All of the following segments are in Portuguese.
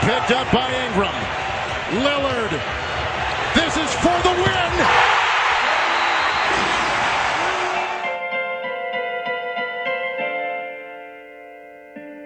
picked up by Ingram. Lillard. This is for the win.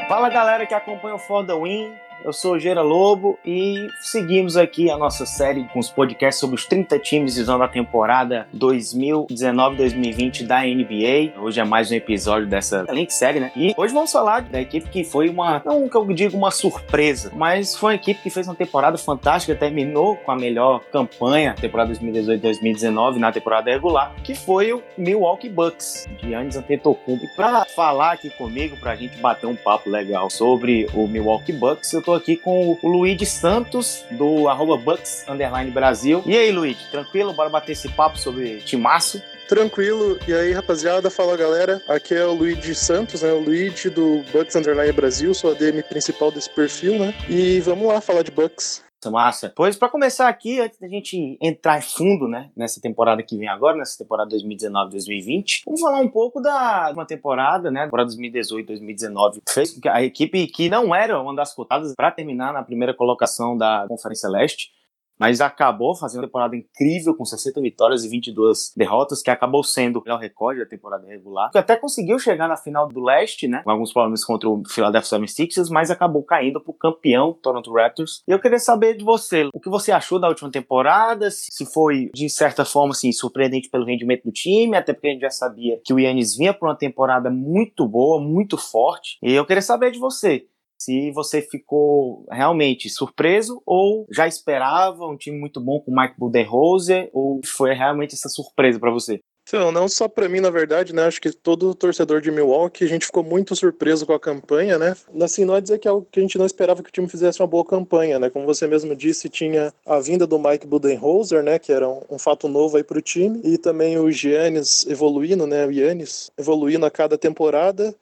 Fala galera que acompanha o For the Win. Eu sou o Gera Lobo e seguimos aqui a nossa série com os podcasts sobre os 30 times usando a temporada 2019-2020 da NBA. Hoje é mais um episódio dessa excelente série, né? E hoje vamos falar da equipe que foi uma, não que eu digo uma surpresa, mas foi uma equipe que fez uma temporada fantástica, terminou com a melhor campanha, temporada 2018-2019 na temporada regular, que foi o Milwaukee Bucks, de Giannis Antetokounmpo. Para falar aqui comigo, pra gente bater um papo legal sobre o Milwaukee Bucks, eu tô aqui com o Luigi Santos, do arroba Bucks Brasil. E aí, Luigi, tranquilo? Bora bater esse papo sobre timaço? Tranquilo. E aí, rapaziada, fala galera. Aqui é o Luigi Santos, né? O Luigi do Bucks Underline Brasil, sou a DM principal desse perfil, né? E vamos lá falar de Bucks. Massa. Pois para começar aqui, antes da gente entrar fundo, né, nessa temporada que vem agora, nessa temporada 2019-2020, vamos falar um pouco da uma temporada, né, temporada 2018-2019, fez com que a equipe que não era uma das cotadas para terminar na primeira colocação da Conferência Leste mas acabou fazendo uma temporada incrível com 60 vitórias e 22 derrotas, que acabou sendo o melhor recorde da temporada regular. Que até conseguiu chegar na final do leste, né? Com alguns problemas contra o Philadelphia 76ers, mas acabou caindo pro campeão Toronto Raptors. E eu queria saber de você, o que você achou da última temporada, se foi de certa forma assim surpreendente pelo rendimento do time, até porque a gente já sabia que o Yannis vinha por uma temporada muito boa, muito forte. E eu queria saber de você, se você ficou realmente surpreso ou já esperava um time muito bom com o Mike Budenholzer ou foi realmente essa surpresa para você? Então, não só para mim, na verdade, né? Acho que todo torcedor de Milwaukee, a gente ficou muito surpreso com a campanha, né? Assim, não é dizer que é algo que a gente não esperava que o time fizesse uma boa campanha, né? Como você mesmo disse, tinha a vinda do Mike Budenholzer, né? Que era um, um fato novo aí para o time. E também o Giannis evoluindo, né? O Giannis evoluindo a cada temporada.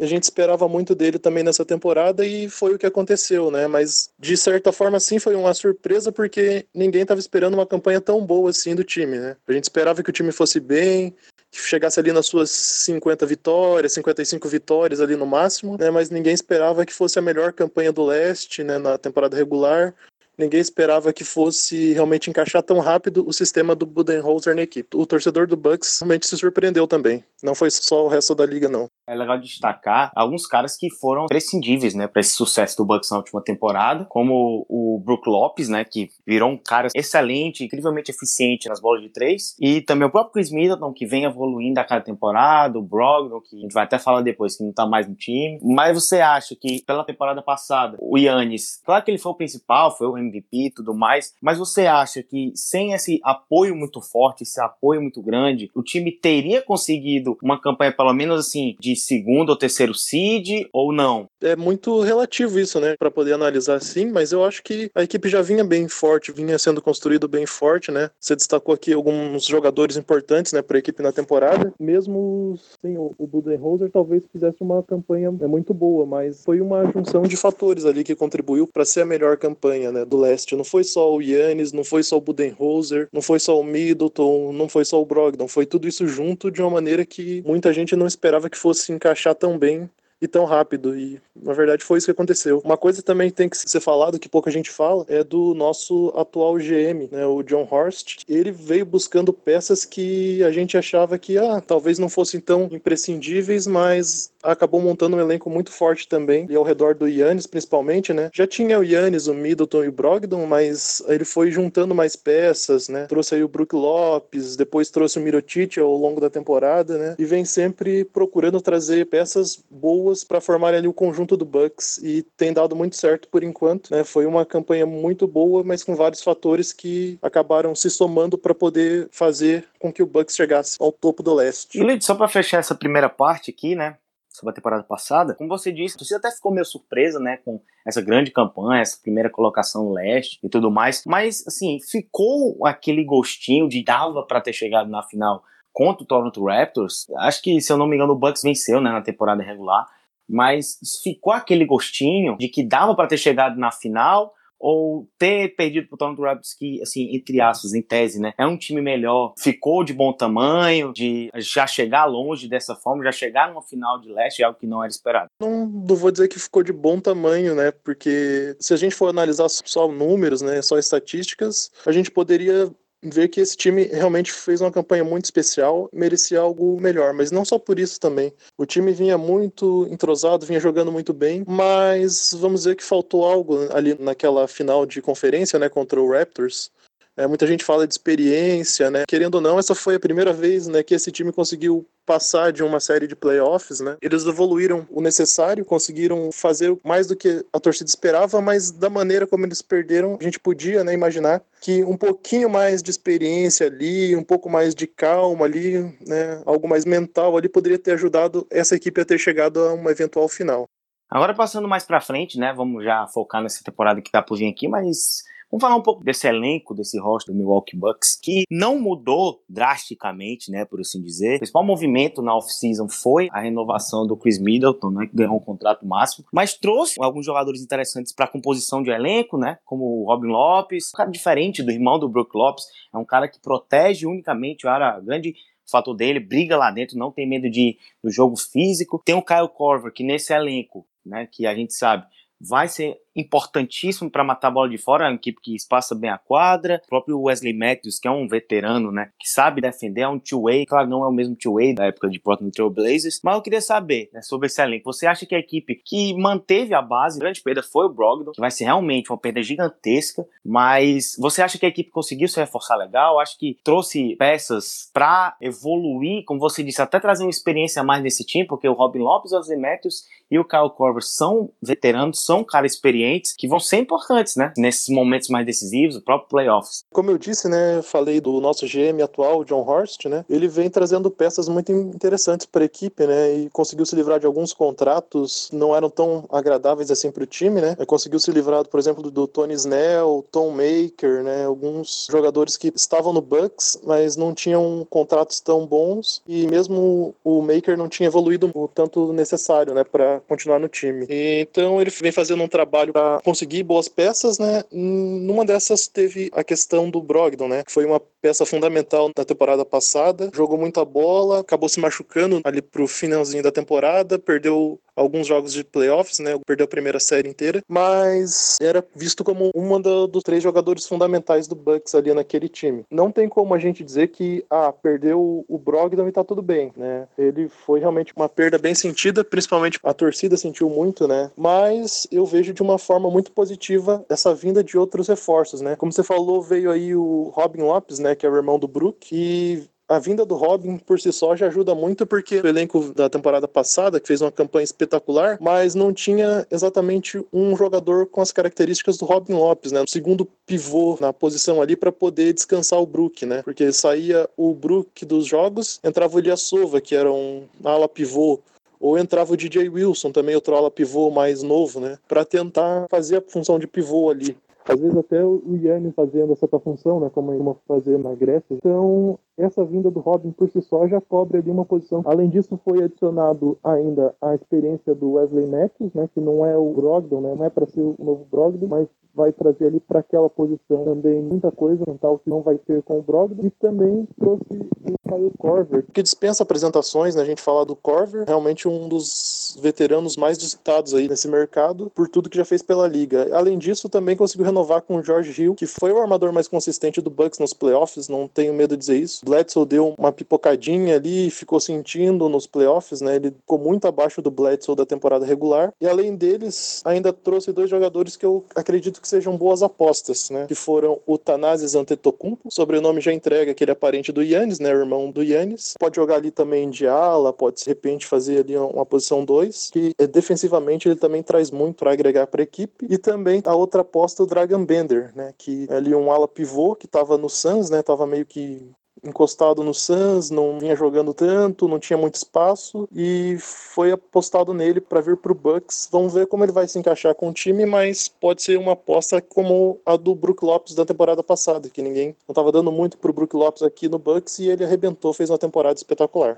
A gente esperava muito dele também nessa temporada e foi o que aconteceu, né? Mas de certa forma, sim, foi uma surpresa porque ninguém estava esperando uma campanha tão boa assim do time, né? A gente esperava que o time fosse bem, que chegasse ali nas suas 50 vitórias, 55 vitórias ali no máximo, né? Mas ninguém esperava que fosse a melhor campanha do leste, né? Na temporada regular ninguém esperava que fosse realmente encaixar tão rápido o sistema do Budenholzer na equipe. O torcedor do Bucks realmente se surpreendeu também. Não foi só o resto da liga, não. É legal destacar alguns caras que foram prescindíveis, né, para esse sucesso do Bucks na última temporada, como o Brook Lopes, né, que virou um cara excelente, incrivelmente eficiente nas bolas de três, e também o próprio Chris Middleton, que vem evoluindo a cada temporada, o Brogdon, que a gente vai até falar depois que não tá mais no time. Mas você acha que pela temporada passada, o Yannis, claro que ele foi o principal, foi o MVP e tudo mais, mas você acha que sem esse apoio muito forte, esse apoio muito grande, o time teria conseguido uma campanha pelo menos assim de segundo ou terceiro seed ou não? É muito relativo isso, né, para poder analisar assim, mas eu acho que a equipe já vinha bem forte, vinha sendo construído bem forte, né? Você destacou aqui alguns jogadores importantes, né, para a equipe na temporada. Mesmo sem o, o Budenholzer, talvez fizesse uma campanha é muito boa, mas foi uma junção de fatores ali que contribuiu para ser a melhor campanha, né, do leste. Não foi só o Yannis, não foi só o Budenholzer, não foi só o Middleton, não foi só o Brogdon, foi tudo isso junto de uma maneira que muita gente não esperava que fosse encaixar tão bem e tão rápido. E na verdade foi isso que aconteceu. Uma coisa também tem que ser falado, que pouca gente fala, é do nosso atual GM, né, o John Horst. Ele veio buscando peças que a gente achava que ah, talvez não fossem tão imprescindíveis, mas acabou montando um elenco muito forte também, e ao redor do Yannis principalmente, né? Já tinha o Yannis, o Middleton e o Brogdon, mas ele foi juntando mais peças, né? Trouxe aí o Brook Lopes, depois trouxe o Mirotic ao longo da temporada, né? E vem sempre procurando trazer peças boas para formar ali o conjunto do Bucks e tem dado muito certo por enquanto, né? Foi uma campanha muito boa, mas com vários fatores que acabaram se somando para poder fazer com que o Bucks chegasse ao topo do leste. E só para fechar essa primeira parte aqui, né? Sobre a temporada passada, como você disse, você até ficou meio surpresa, né, com essa grande campanha, essa primeira colocação no leste e tudo mais, mas assim, ficou aquele gostinho de dava para ter chegado na final contra o Toronto Raptors. Acho que, se eu não me engano, o Bucks venceu, né, na temporada regular, mas ficou aquele gostinho de que dava para ter chegado na final ou ter perdido pro Toronto Raptors que, assim, entre aspas, em tese, né, é um time melhor, ficou de bom tamanho, de já chegar longe dessa forma, já chegar numa final de leste, é algo que não era esperado. Não, não vou dizer que ficou de bom tamanho, né, porque se a gente for analisar só números, né, só estatísticas, a gente poderia ver que esse time realmente fez uma campanha muito especial, merecia algo melhor, mas não só por isso também. O time vinha muito entrosado, vinha jogando muito bem, mas vamos dizer que faltou algo ali naquela final de conferência, né, contra o Raptors. É, muita gente fala de experiência, né? Querendo ou não, essa foi a primeira vez né, que esse time conseguiu passar de uma série de playoffs, né? Eles evoluíram o necessário, conseguiram fazer mais do que a torcida esperava, mas da maneira como eles perderam, a gente podia né, imaginar que um pouquinho mais de experiência ali, um pouco mais de calma ali, né, algo mais mental ali poderia ter ajudado essa equipe a ter chegado a uma eventual final. Agora passando mais para frente, né? Vamos já focar nessa temporada que tá por vir aqui, mas Vamos falar um pouco desse elenco, desse roster do Milwaukee Bucks, que não mudou drasticamente, né, por assim dizer. O principal movimento na off-season foi a renovação do Chris Middleton, né, que ganhou um contrato máximo, mas trouxe alguns jogadores interessantes para a composição de elenco, né, como o Robin Lopes, um cara diferente do irmão do Brook Lopes, é um cara que protege unicamente o área grande fator dele, briga lá dentro, não tem medo de do jogo físico. Tem o Kyle Korver, que nesse elenco, né, que a gente sabe, vai ser importantíssimo para matar a bola de fora, é uma equipe que espaça bem a quadra. O próprio Wesley Matthews, que é um veterano, né, que sabe defender, é um two-way, claro, não é o mesmo two-way da época de Portland Trail Blazers, mas eu queria saber né, sobre esse elenco. Você acha que a equipe que manteve a base, a grande perda foi o Brogdon, que vai ser realmente uma perda gigantesca, mas você acha que a equipe conseguiu se reforçar legal? Acho que trouxe peças para evoluir, como você disse, até trazer uma experiência mais nesse time, porque o Robin Lopes, o Wesley Matthews e o Kyle Korver são veteranos, são caras experientes que vão ser importantes, né? Nesses momentos mais decisivos, o próprio playoffs. Como eu disse, né? Falei do nosso GM atual, John Horst, né? Ele vem trazendo peças muito interessantes para a equipe, né? E conseguiu se livrar de alguns contratos não eram tão agradáveis assim para o time, né? Conseguiu se livrar, por exemplo, do Tony Snell, Tom Maker, né? Alguns jogadores que estavam no Bucks, mas não tinham contratos tão bons e mesmo o Maker não tinha evoluído o tanto necessário, né? Para continuar no time. E, então ele vem fazendo um trabalho para conseguir boas peças, né? Numa dessas teve a questão do Brogdon, né? Que foi uma peça fundamental na temporada passada. Jogou muita bola, acabou se machucando ali pro finalzinho da temporada, perdeu alguns jogos de playoffs, né? Perdeu a primeira série inteira, mas era visto como uma dos três jogadores fundamentais do Bucks ali naquele time. Não tem como a gente dizer que, ah, perdeu o Brogdon e tá tudo bem, né? Ele foi realmente uma perda bem sentida, principalmente a torcida sentiu muito, né? Mas eu vejo de uma forma muito positiva essa vinda de outros reforços, né? Como você falou, veio aí o Robin Lopes, né? Que é o irmão do Brook, e a vinda do Robin por si só já ajuda muito, porque o elenco da temporada passada, que fez uma campanha espetacular, mas não tinha exatamente um jogador com as características do Robin Lopes, né? O segundo pivô na posição ali para poder descansar o Brook, né? Porque saía o Brook dos jogos, entrava o Ilyasova, que era um ala pivô ou entrava o DJ Wilson, também outro ala pivô mais novo, né? Para tentar fazer a função de pivô ali. Às vezes até o Yannis fazendo essa função, né, como ele fazer na Grécia. Então, essa vinda do Robin por si só já cobre ali uma posição. Além disso, foi adicionado ainda a experiência do Wesley Matthews, né, que não é o Brogdon, né, não é para ser o novo Brogdon, mas vai trazer ali para aquela posição também muita coisa mental que não vai ter com o Brogdon e também trouxe o Kyle Corver, que dispensa apresentações, né? A gente fala do Corver, realmente um dos veteranos mais disputados aí nesse mercado por tudo que já fez pela liga. Além disso, também conseguiu renovar com o George Hill, que foi o armador mais consistente do Bucks nos playoffs, não tenho medo de dizer isso. Bledsoe deu uma pipocadinha ali, ficou sentindo nos playoffs, né? Ele ficou muito abaixo do Bledsoe da temporada regular. E além deles, ainda trouxe dois jogadores que eu acredito que sejam boas apostas, né? Que foram o Tanazes Antetokounmpo, sobrenome já entrega que ele é parente do Yannis, né? Irmão do Yannis. Pode jogar ali também de ala, pode de repente fazer ali uma posição 2, que é, defensivamente ele também traz muito para agregar para a equipe. E também a outra aposta, o Dragon Bender, né? Que é ali um ala pivô que estava no Suns, né? Tava meio que encostado no Suns, não vinha jogando tanto, não tinha muito espaço e foi apostado nele para vir para o Bucks. Vamos ver como ele vai se encaixar com o time, mas pode ser uma aposta como a do Brook Lopes da temporada passada, que ninguém não estava dando muito para o Brook Lopes aqui no Bucks e ele arrebentou, fez uma temporada espetacular.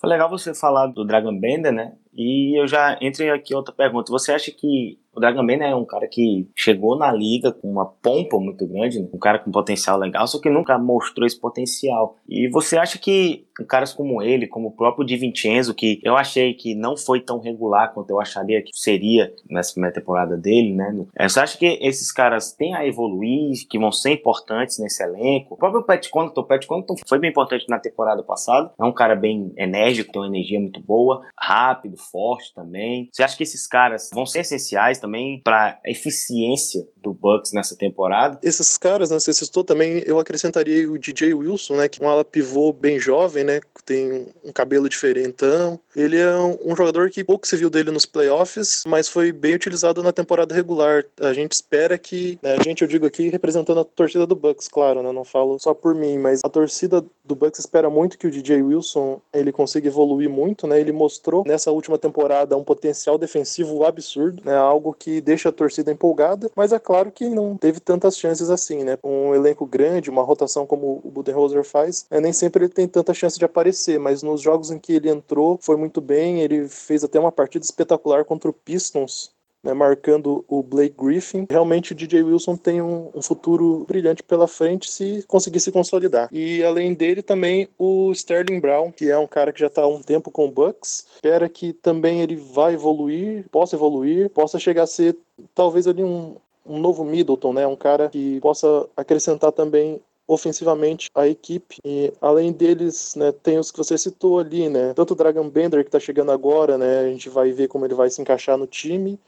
Foi legal você falar do Dragon Bender, né? E eu já entrei aqui outra pergunta. Você acha que O Dragon Bender é um cara que chegou na liga com uma pompa muito grande, né? um cara com potencial legal, só que nunca mostrou esse potencial. E você acha que caras como ele, como o próprio Di Vincenzo, que eu achei que não foi tão regular quanto eu acharia que seria nessa primeira temporada dele, né? É, você acha que esses caras têm a evoluir, que vão ser importantes nesse elenco? O próprio Pat Connaughton, o Pat Connaughton foi bem importante na temporada passada, é um cara bem enérgico, tem uma energia muito boa, rápido, forte também. Você acha que esses caras vão ser essenciais também para a eficiência do Bucks nessa temporada? Esses caras, né, você citou também, eu acrescentaria o DJ Wilson, né, que é um ala pivô bem jovem, né, tem um cabelo diferentão. Ele é um, jogador que pouco se viu dele nos playoffs, mas foi bem utilizado na temporada regular. A gente espera que, né, a gente eu digo aqui representando a torcida do Bucks, claro, né, não falo só por mim, mas a torcida do Bucks espera muito que o DJ Wilson ele consiga evoluir muito, né? Ele mostrou nessa última temporada um potencial defensivo absurdo, né? Algo que deixa a torcida empolgada, mas é claro que não teve tantas chances assim, né? Um elenco grande, uma rotação como o Budenholzer faz, né? nem sempre ele tem tanta chance de aparecer, mas nos jogos em que ele entrou foi muito bem, ele fez até uma partida espetacular contra o Pistons né, marcando o Blake Griffin. Realmente o DJ Wilson tem um, um, futuro brilhante pela frente se conseguir se consolidar. E além dele também o Sterling Brown, que é um cara que já está há um tempo com o Bucks. Espera que também ele vai evoluir, possa evoluir, possa chegar a ser talvez ali um, um novo Middleton, né? Um cara que possa acrescentar também ofensivamente a equipe. E além deles, né, tem os que você citou ali, né? Tanto o Dragon Bender que tá chegando agora, né? A gente vai ver como ele vai se encaixar no time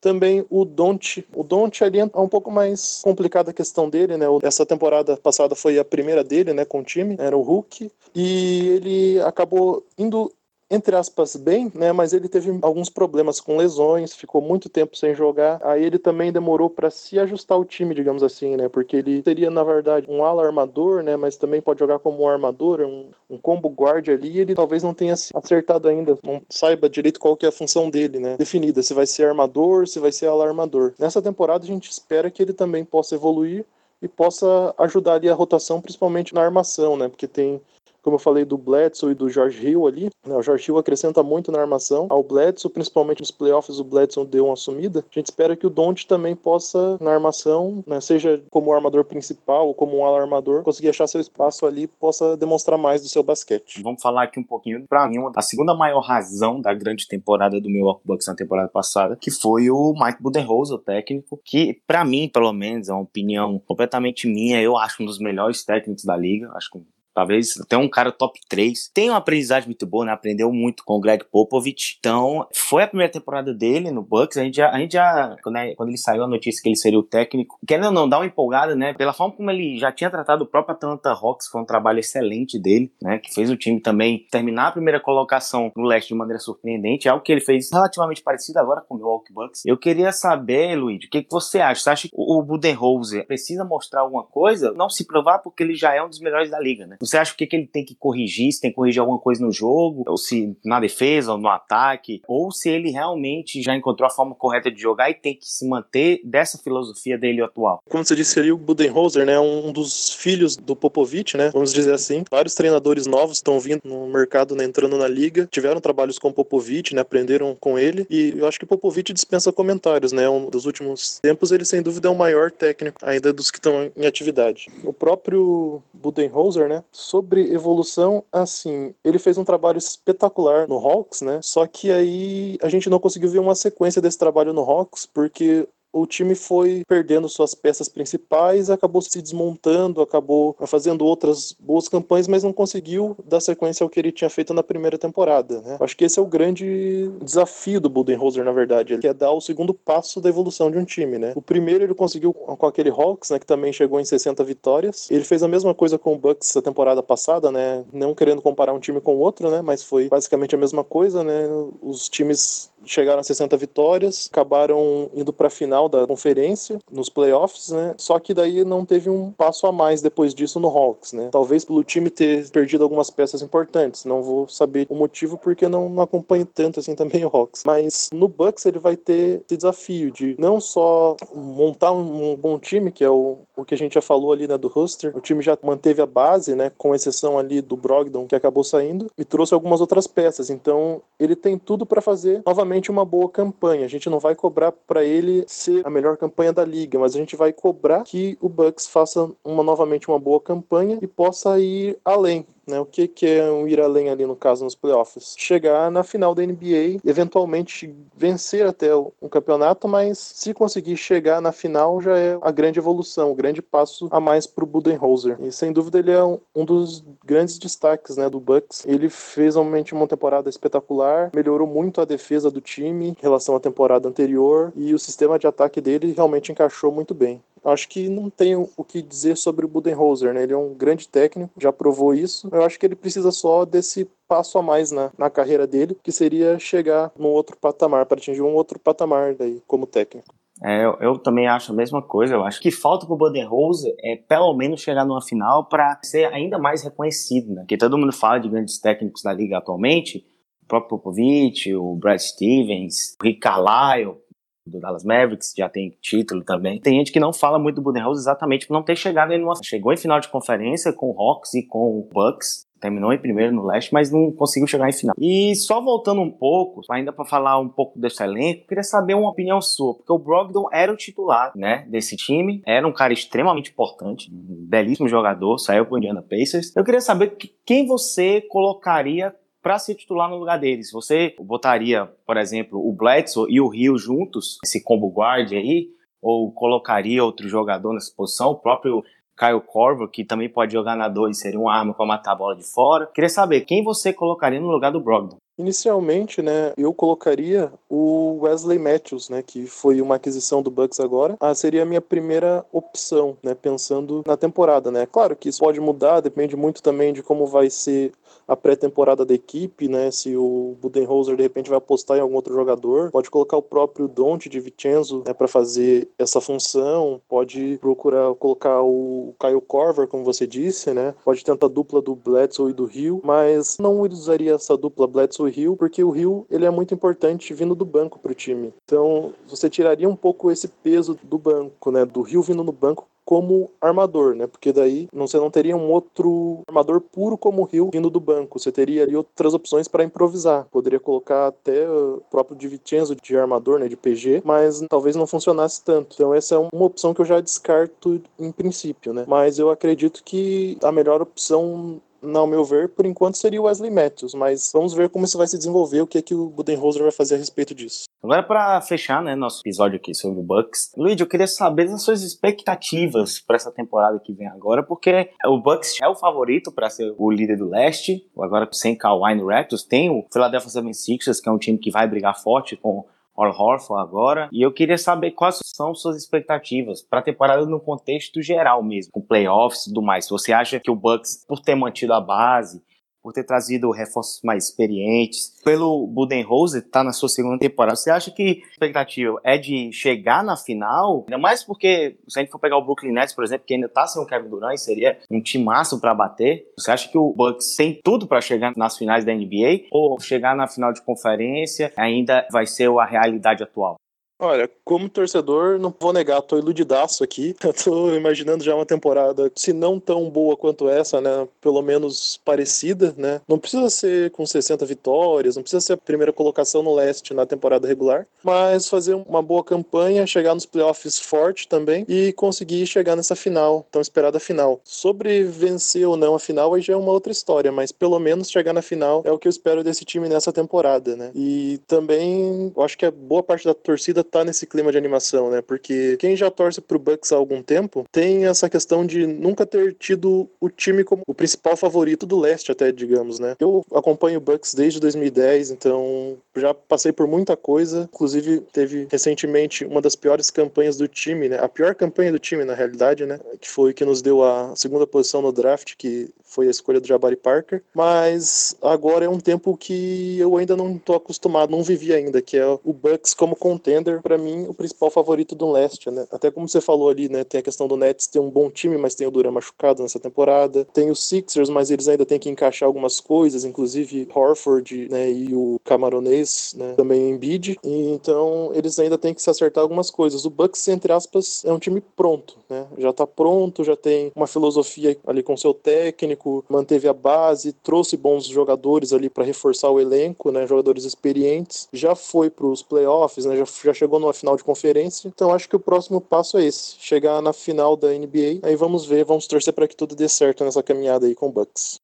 também o Don't. O Don't ali é um pouco mais complicada a questão dele, né? Essa temporada passada foi a primeira dele, né, com o time, era o Hulk, e ele acabou indo entre aspas, bem, né? Mas ele teve alguns problemas com lesões, ficou muito tempo sem jogar. Aí ele também demorou para se ajustar ao time, digamos assim, né? Porque ele seria, na verdade, um ala armador, né? Mas também pode jogar como um armador, um, um combo guard ali. Ele talvez não tenha acertado ainda, não saiba direito qual que é a função dele, né? Definida, se vai ser armador, se vai ser ala armador. Nessa temporada a gente espera que ele também possa evoluir e possa ajudar ali a rotação, principalmente na armação, né? Porque tem como eu falei do Bledsoe e do George Hill ali, né, o George Hill acrescenta muito na armação ao Bledsoe, principalmente nos playoffs o Bledsoe deu uma sumida. A gente espera que o Don't também possa, na armação, né, seja como armador principal ou como um alarmador, conseguir achar seu espaço ali possa demonstrar mais do seu basquete. Vamos falar aqui um pouquinho, para mim, a segunda maior razão da grande temporada do Milwaukee Bucks na temporada passada, que foi o Mike Budenholzer, o técnico, que para mim, pelo menos, é uma opinião completamente minha, eu acho um dos melhores técnicos da liga, acho que talvez até um cara top 3. Tem uma aprendizagem muito boa, né? Aprendeu muito com o Greg Popovich. Então, foi a primeira temporada dele no Bucks. A gente já, a gente já quando, é, quando ele saiu a notícia que ele seria o técnico, querendo ou não, dá uma empolgada, né? Pela forma como ele já tinha tratado o próprio Atlanta Hawks, foi um trabalho excelente dele, né? Que fez o time também terminar a primeira colocação no leste de maneira surpreendente. É algo que ele fez relativamente parecido agora com o Milwaukee Bucks. Eu queria saber, Luiz, o que, que você acha? Você acha que o Budenholzer precisa mostrar alguma coisa? Não se provar porque ele já é um dos melhores da liga, né? Você acha que, que ele tem que corrigir? Se tem que corrigir alguma coisa no jogo, ou se na defesa, ou no ataque, ou se ele realmente já encontrou a forma correta de jogar e tem que se manter dessa filosofia dele atual? Como você disse ali, o Budenholzer, né, um dos filhos do Popovich, né, vamos dizer assim. Vários treinadores novos estão vindo no mercado, né, entrando na liga, tiveram trabalhos com o Popovich, né, aprenderam com ele, e eu acho que o Popovich dispensa comentários, né, um dos últimos tempos ele sem dúvida é o maior técnico ainda dos que estão em atividade. O próprio Budenholzer, né, sobre evolução, assim, ele fez um trabalho espetacular no Hawks, né? Só que aí a gente não conseguiu ver uma sequência desse trabalho no Hawks, porque o time foi perdendo suas peças principais, acabou se desmontando, acabou fazendo outras boas campanhas, mas não conseguiu dar sequência ao que ele tinha feito na primeira temporada. Né? Acho que esse é o grande desafio do Budenholzer, na verdade, é dar o segundo passo da evolução de um time. Né? O primeiro ele conseguiu com aquele Hawks, né, que também chegou em 60 vitórias. Ele fez a mesma coisa com o Bucks na temporada passada, né? não querendo comparar um time com o outro, né? mas foi basicamente a mesma coisa. Né? Os times chegaram a 60 vitórias, acabaram indo para a final da conferência, nos playoffs, né? Só que daí não teve um passo a mais depois disso no Hawks, né? Talvez pelo time ter perdido algumas peças importantes, não vou saber o motivo porque não, não acompanho tanto assim também o Hawks. Mas no Bucks ele vai ter esse desafio de não só montar um, um bom time, que é o, o que a gente já falou ali, né, do roster. O time já manteve a base, né, com exceção ali do Brogdon, que acabou saindo, e trouxe algumas outras peças. Então, ele tem tudo para fazer novamente uma boa campanha. A gente não vai cobrar para ele ser a melhor campanha da liga, mas a gente vai cobrar que o Bucks faça uma novamente uma boa campanha e possa ir além. Né? O que, que é um ir além ali no caso nos playoffs? Chegar na final da NBA, eventualmente vencer até um campeonato, mas se conseguir chegar na final já é a grande evolução, o grande passo a mais para o Budenholzer. E sem dúvida ele é um, um, dos grandes destaques né, do Bucks. Ele fez realmente uma temporada espetacular, melhorou muito a defesa do time em relação à temporada anterior e o sistema de ataque dele realmente encaixou muito bem. Acho que não tenho o que dizer sobre o Budenholzer, né? Ele é um grande técnico, já provou isso. Eu acho que ele precisa só desse passo a mais na, na carreira dele, que seria chegar num outro patamar, para atingir um outro patamar daí como técnico. É, eu, eu, também acho a mesma coisa. Eu acho que falta pro Budenholzer é pelo menos chegar numa final para ser ainda mais reconhecido, né? Porque todo mundo fala de grandes técnicos da liga atualmente, o próprio Popovich, o Brad Stevens, o Rick Carlisle, do Dallas Mavericks, já tem título também. Tem gente que não fala muito do Budenholzer exatamente por não ter chegado em uma... Chegou em final de conferência com o Hawks e com o Bucks, terminou em primeiro no leste, mas não conseguiu chegar em final. E só voltando um pouco, ainda para falar um pouco desse elenco, queria saber uma opinião sua, porque o Brogdon era o titular, né, desse time, era um cara extremamente importante, um belíssimo jogador, saiu pro Indiana Pacers. Eu queria saber quem você colocaria para ser titular no lugar deles. Você botaria, por exemplo, o Bledsoe e o Rio juntos, esse combo guard aí, ou colocaria outro jogador nessa posição, o próprio Caio Corvo, que também pode jogar na 2, seria uma arma para matar a bola de fora. Queria saber quem você colocaria no lugar do Brogdon. Inicialmente, né, eu colocaria o Wesley Matthews, né, que foi uma aquisição do Bucks agora. Ah, seria a minha primeira opção, né, pensando na temporada, né. Claro que isso pode mudar, depende muito também de como vai ser a pré-temporada da equipe, né, se o Budenholzer de repente vai apostar em algum outro jogador, pode colocar o próprio Dante de Vincenzo, né, para fazer essa função, pode procurar colocar o Kyle Corver, como você disse, né, pode tentar a dupla do Bledsoe e do Rio, mas não usaria essa dupla Bledsoe Rio, porque o Rio ele é muito importante vindo do banco para o time. Então você tiraria um pouco esse peso do banco, né? Do Rio vindo no banco como armador, né? Porque daí você não teria um outro armador puro como o Rio vindo do banco. Você teria ali outras opções para improvisar. Poderia colocar até o próprio Di Vincenzo de armador, né? De PG, mas talvez não funcionasse tanto. Então essa é uma opção que eu já descarto em princípio, né? Mas eu acredito que a melhor opção ao meu ver, por enquanto seria o Wesley Matthews, mas vamos ver como isso vai se desenvolver, o que, é que o Budenholzer vai fazer a respeito disso. Agora, para fechar né, nosso episódio aqui sobre o Bucks, Luiz, eu queria saber das suas expectativas para essa temporada que vem agora, porque o Bucks é o favorito para ser o líder do leste, agora sem Kawhi no Raptors, tem o Philadelphia 76ers, que é um time que vai brigar forte com Al Horford agora. E eu queria saber quais são suas expectativas para a temporada no contexto geral mesmo, com playoffs e tudo mais. Você acha que o Bucks, por ter mantido a base, por ter trazido reforços mais experientes. Pelo Budenholzer, tá na sua segunda temporada. Você acha que a expectativa é de chegar na final? Ainda mais porque, se a gente for pegar o Brooklyn Nets, por exemplo, que ainda tá sem o Kevin Durant, seria um timaço para bater. Você acha que o Bucks tem tudo para chegar nas finais da NBA? Ou chegar na final de conferência ainda vai ser a realidade atual? Olha, como torcedor, não vou negar, tô iludidaço aqui. Eu tô imaginando já uma temporada, se não tão boa quanto essa, né? Pelo menos parecida, né? Não precisa ser com 60 vitórias, não precisa ser a primeira colocação no leste na temporada regular, mas fazer uma boa campanha, chegar nos playoffs forte também e conseguir chegar nessa final, tão esperada final. Sobre vencer ou não a final, aí já é uma outra história, mas pelo menos chegar na final é o que eu espero desse time nessa temporada, né? E também, eu acho que a boa parte da torcida tá nesse clima de animação, né? Porque quem já torce pro Bucks há algum tempo tem essa questão de nunca ter tido o time como o principal favorito do leste, até, digamos, né? Eu acompanho o Bucks desde 2010, então já passei por muita coisa. Inclusive, teve recentemente uma das piores campanhas do time, né? A pior campanha do time, na realidade, né? Que foi que nos deu a segunda posição no draft, que foi a escolha do Jabari Parker. Mas agora é um tempo que eu ainda não tô acostumado, não vivi ainda, que é o Bucks como contender ser, para mim, o principal favorito do leste, né? Até como você falou ali, né? Tem a questão do Nets ter um bom time, mas tem o Duran machucado nessa temporada. Tem os Sixers, mas eles ainda têm que encaixar algumas coisas, inclusive Horford, né? E o camaronês, né? Também Embiid. E, então, eles ainda têm que se acertar algumas coisas. O Bucks, entre aspas, é um time pronto, né? Já tá pronto, já tem uma filosofia ali com seu técnico, manteve a base, trouxe bons jogadores ali para reforçar o elenco, né? Jogadores experientes. Já foi para os playoffs, né? Já, já chegou numa final de conferência. Então acho que o próximo passo é esse: chegar na final da NBA. Aí vamos ver, vamos torcer para que tudo dê certo nessa caminhada aí com o Bucks.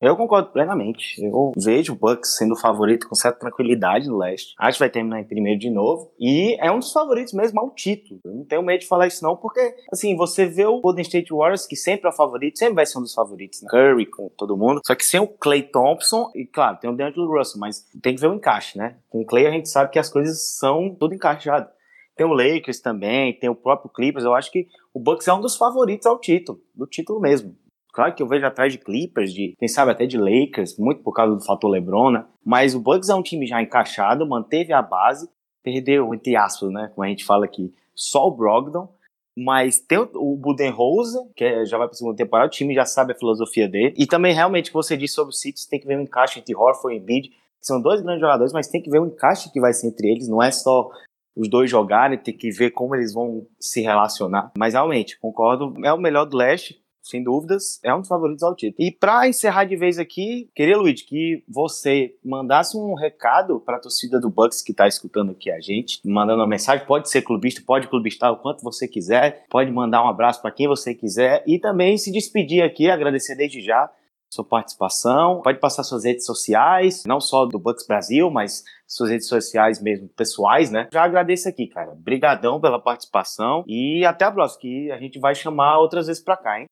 Eu concordo plenamente. Eu vejo o Bucks sendo o favorito com certa tranquilidade no leste. Acho que vai terminar em primeiro de novo. E é um dos favoritos mesmo ao título. Eu não tenho medo de falar isso não, porque, assim, você vê o Golden State Warriors, que sempre é o favorito, sempre vai ser um dos favoritos. Né? Curry com todo mundo. Só que sem o Clay Thompson, e claro, tem o DeAngelo Russell, mas tem que ver o encaixe, né? Com o Clay a gente sabe que as coisas são tudo encaixado. Tem o Lakers também, tem o próprio Clippers. Eu acho que o Bucks é um dos favoritos ao título, do título mesmo. Claro que eu vejo atrás de Clippers, de quem sabe até de Lakers, muito por causa do fator LeBron, né? Mas o Bucks é um time já encaixado, manteve a base, perdeu, entre aspas, né? Como a gente fala aqui, só o Brogdon. Mas tem o Budenholzer, que é, já vai para a segunda temporada, o time já sabe a filosofia dele. E também, realmente, o que você disse sobre o Cities, tem que ver um encaixe entre Horford e Embiid. São dois grandes jogadores, mas tem que ver o encaixe que vai ser entre eles. Não é só os dois jogarem, tem que ver como eles vão se relacionar. Mas realmente, concordo, é o melhor do leste sem dúvidas, é um dos favoritos ao título. E para encerrar de vez aqui, queria, Luiz, que você mandasse um recado para a torcida do Bucks que está escutando aqui a gente, mandando uma mensagem. Pode ser clubista, pode clubistar o quanto você quiser, pode mandar um abraço para quem você quiser e também se despedir aqui, agradecer desde já sua participação. Pode passar suas redes sociais, não só do Bucks Brasil, mas suas redes sociais mesmo pessoais, né? Já agradeço aqui, cara. Obrigadão pela participação e até a próxima, que a gente vai chamar outras vezes para cá, hein?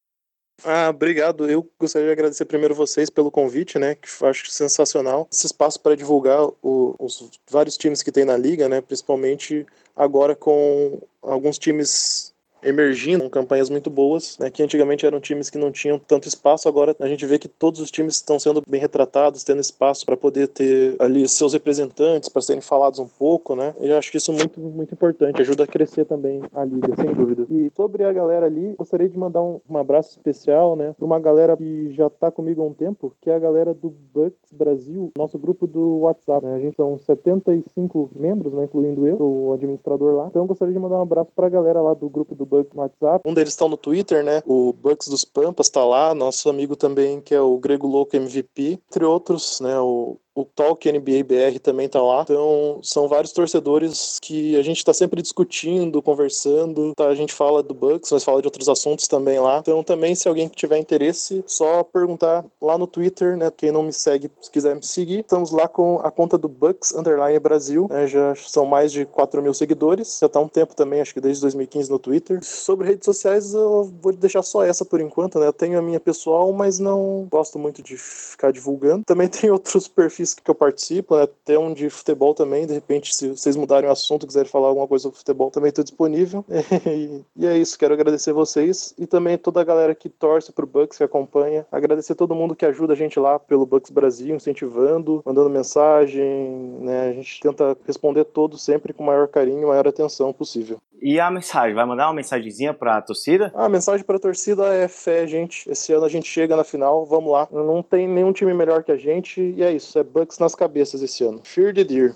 Ah, obrigado. Eu gostaria de agradecer primeiro vocês pelo convite, né? Que acho sensacional. Esse espaço para divulgar o, os vários times que tem na liga, né? Principalmente agora com alguns times emergindo com campanhas muito boas, né, que antigamente eram times que não tinham tanto espaço, agora a gente vê que todos os times estão sendo bem retratados, tendo espaço para poder ter ali seus representantes, para serem falados um pouco, né, eu acho que isso é muito, muito importante, ajuda a crescer também a liga, sem dúvida. E sobre a galera ali, gostaria de mandar um, um abraço especial, né, para uma galera que já está comigo há um tempo, que é a galera do Bucks Brasil, nosso grupo do WhatsApp, né, a gente são 75 membros, né, incluindo eu, o administrador lá, então gostaria de mandar um abraço para a galera lá do grupo do Bucks Bucks no WhatsApp. Um deles estão no Twitter, né? O Bucks dos Pampas tá lá, nosso amigo também, que é o Grego Louco MVP, entre outros, né? O o Talk NBA BR também tá lá. Então, são vários torcedores que a gente tá sempre discutindo, conversando. Tá? A gente fala do Bucks, mas fala de outros assuntos também lá. Então, também, se alguém tiver interesse, só perguntar lá no Twitter, né? Quem não me segue, se quiser me seguir, estamos lá com a conta do Bucks Underline Brasil. Né? Já são mais de 4 mil seguidores. Já tá um tempo também, acho que desde 2015 no Twitter. Sobre redes sociais, eu vou deixar só essa por enquanto, né? Eu tenho a minha pessoal, mas não gosto muito de ficar divulgando. Também tem outros perfis que eu participo, né? Um de futebol também, de repente, se vocês mudarem o assunto, quiserem falar alguma coisa sobre futebol, também estou disponível. e é isso, quero agradecer vocês e também toda a galera que torce pro Bucks, que acompanha. Agradecer todo mundo que ajuda a gente lá pelo Bucks Brasil, incentivando, mandando mensagem, né? A gente tenta responder todos sempre com o maior carinho e maior atenção possível. E a mensagem? Vai mandar uma mensagenzinha pra torcida? A mensagem pra torcida é fé, gente. Esse ano a gente chega na final, vamos lá. Não tem nenhum time melhor que a gente e é isso. É Bucks nas cabeças esse ano. Fear the Deer.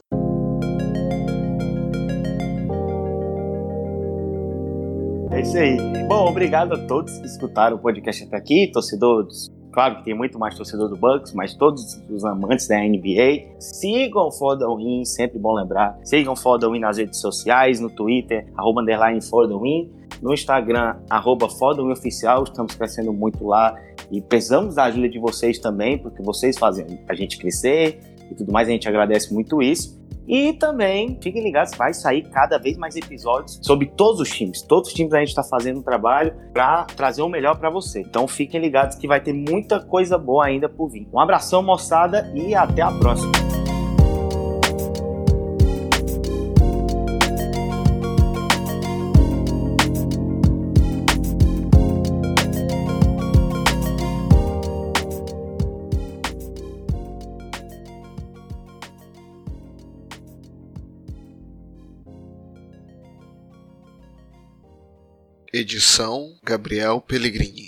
É isso aí. Bom, obrigado a todos que escutaram o podcast até aqui, torcedores Claro que tem muito mais torcedor do Bucks, mas todos os amantes da NBA, sigam o Foda Win, sempre bom lembrar. Sigam o Foda Win nas redes sociais, no Twitter, arroba underline no Instagram, arroba Win Oficial, estamos crescendo muito lá e precisamos da ajuda de vocês também, porque vocês fazem a gente crescer e tudo mais, a gente agradece muito isso. E também, fiquem ligados, vai sair cada vez mais episódios sobre todos os times. Todos os times a gente está fazendo um trabalho para trazer o melhor para você. Então fiquem ligados que vai ter muita coisa boa ainda por vir. Um abração, moçada, e até a próxima. Edição Gabriel Pellegrini.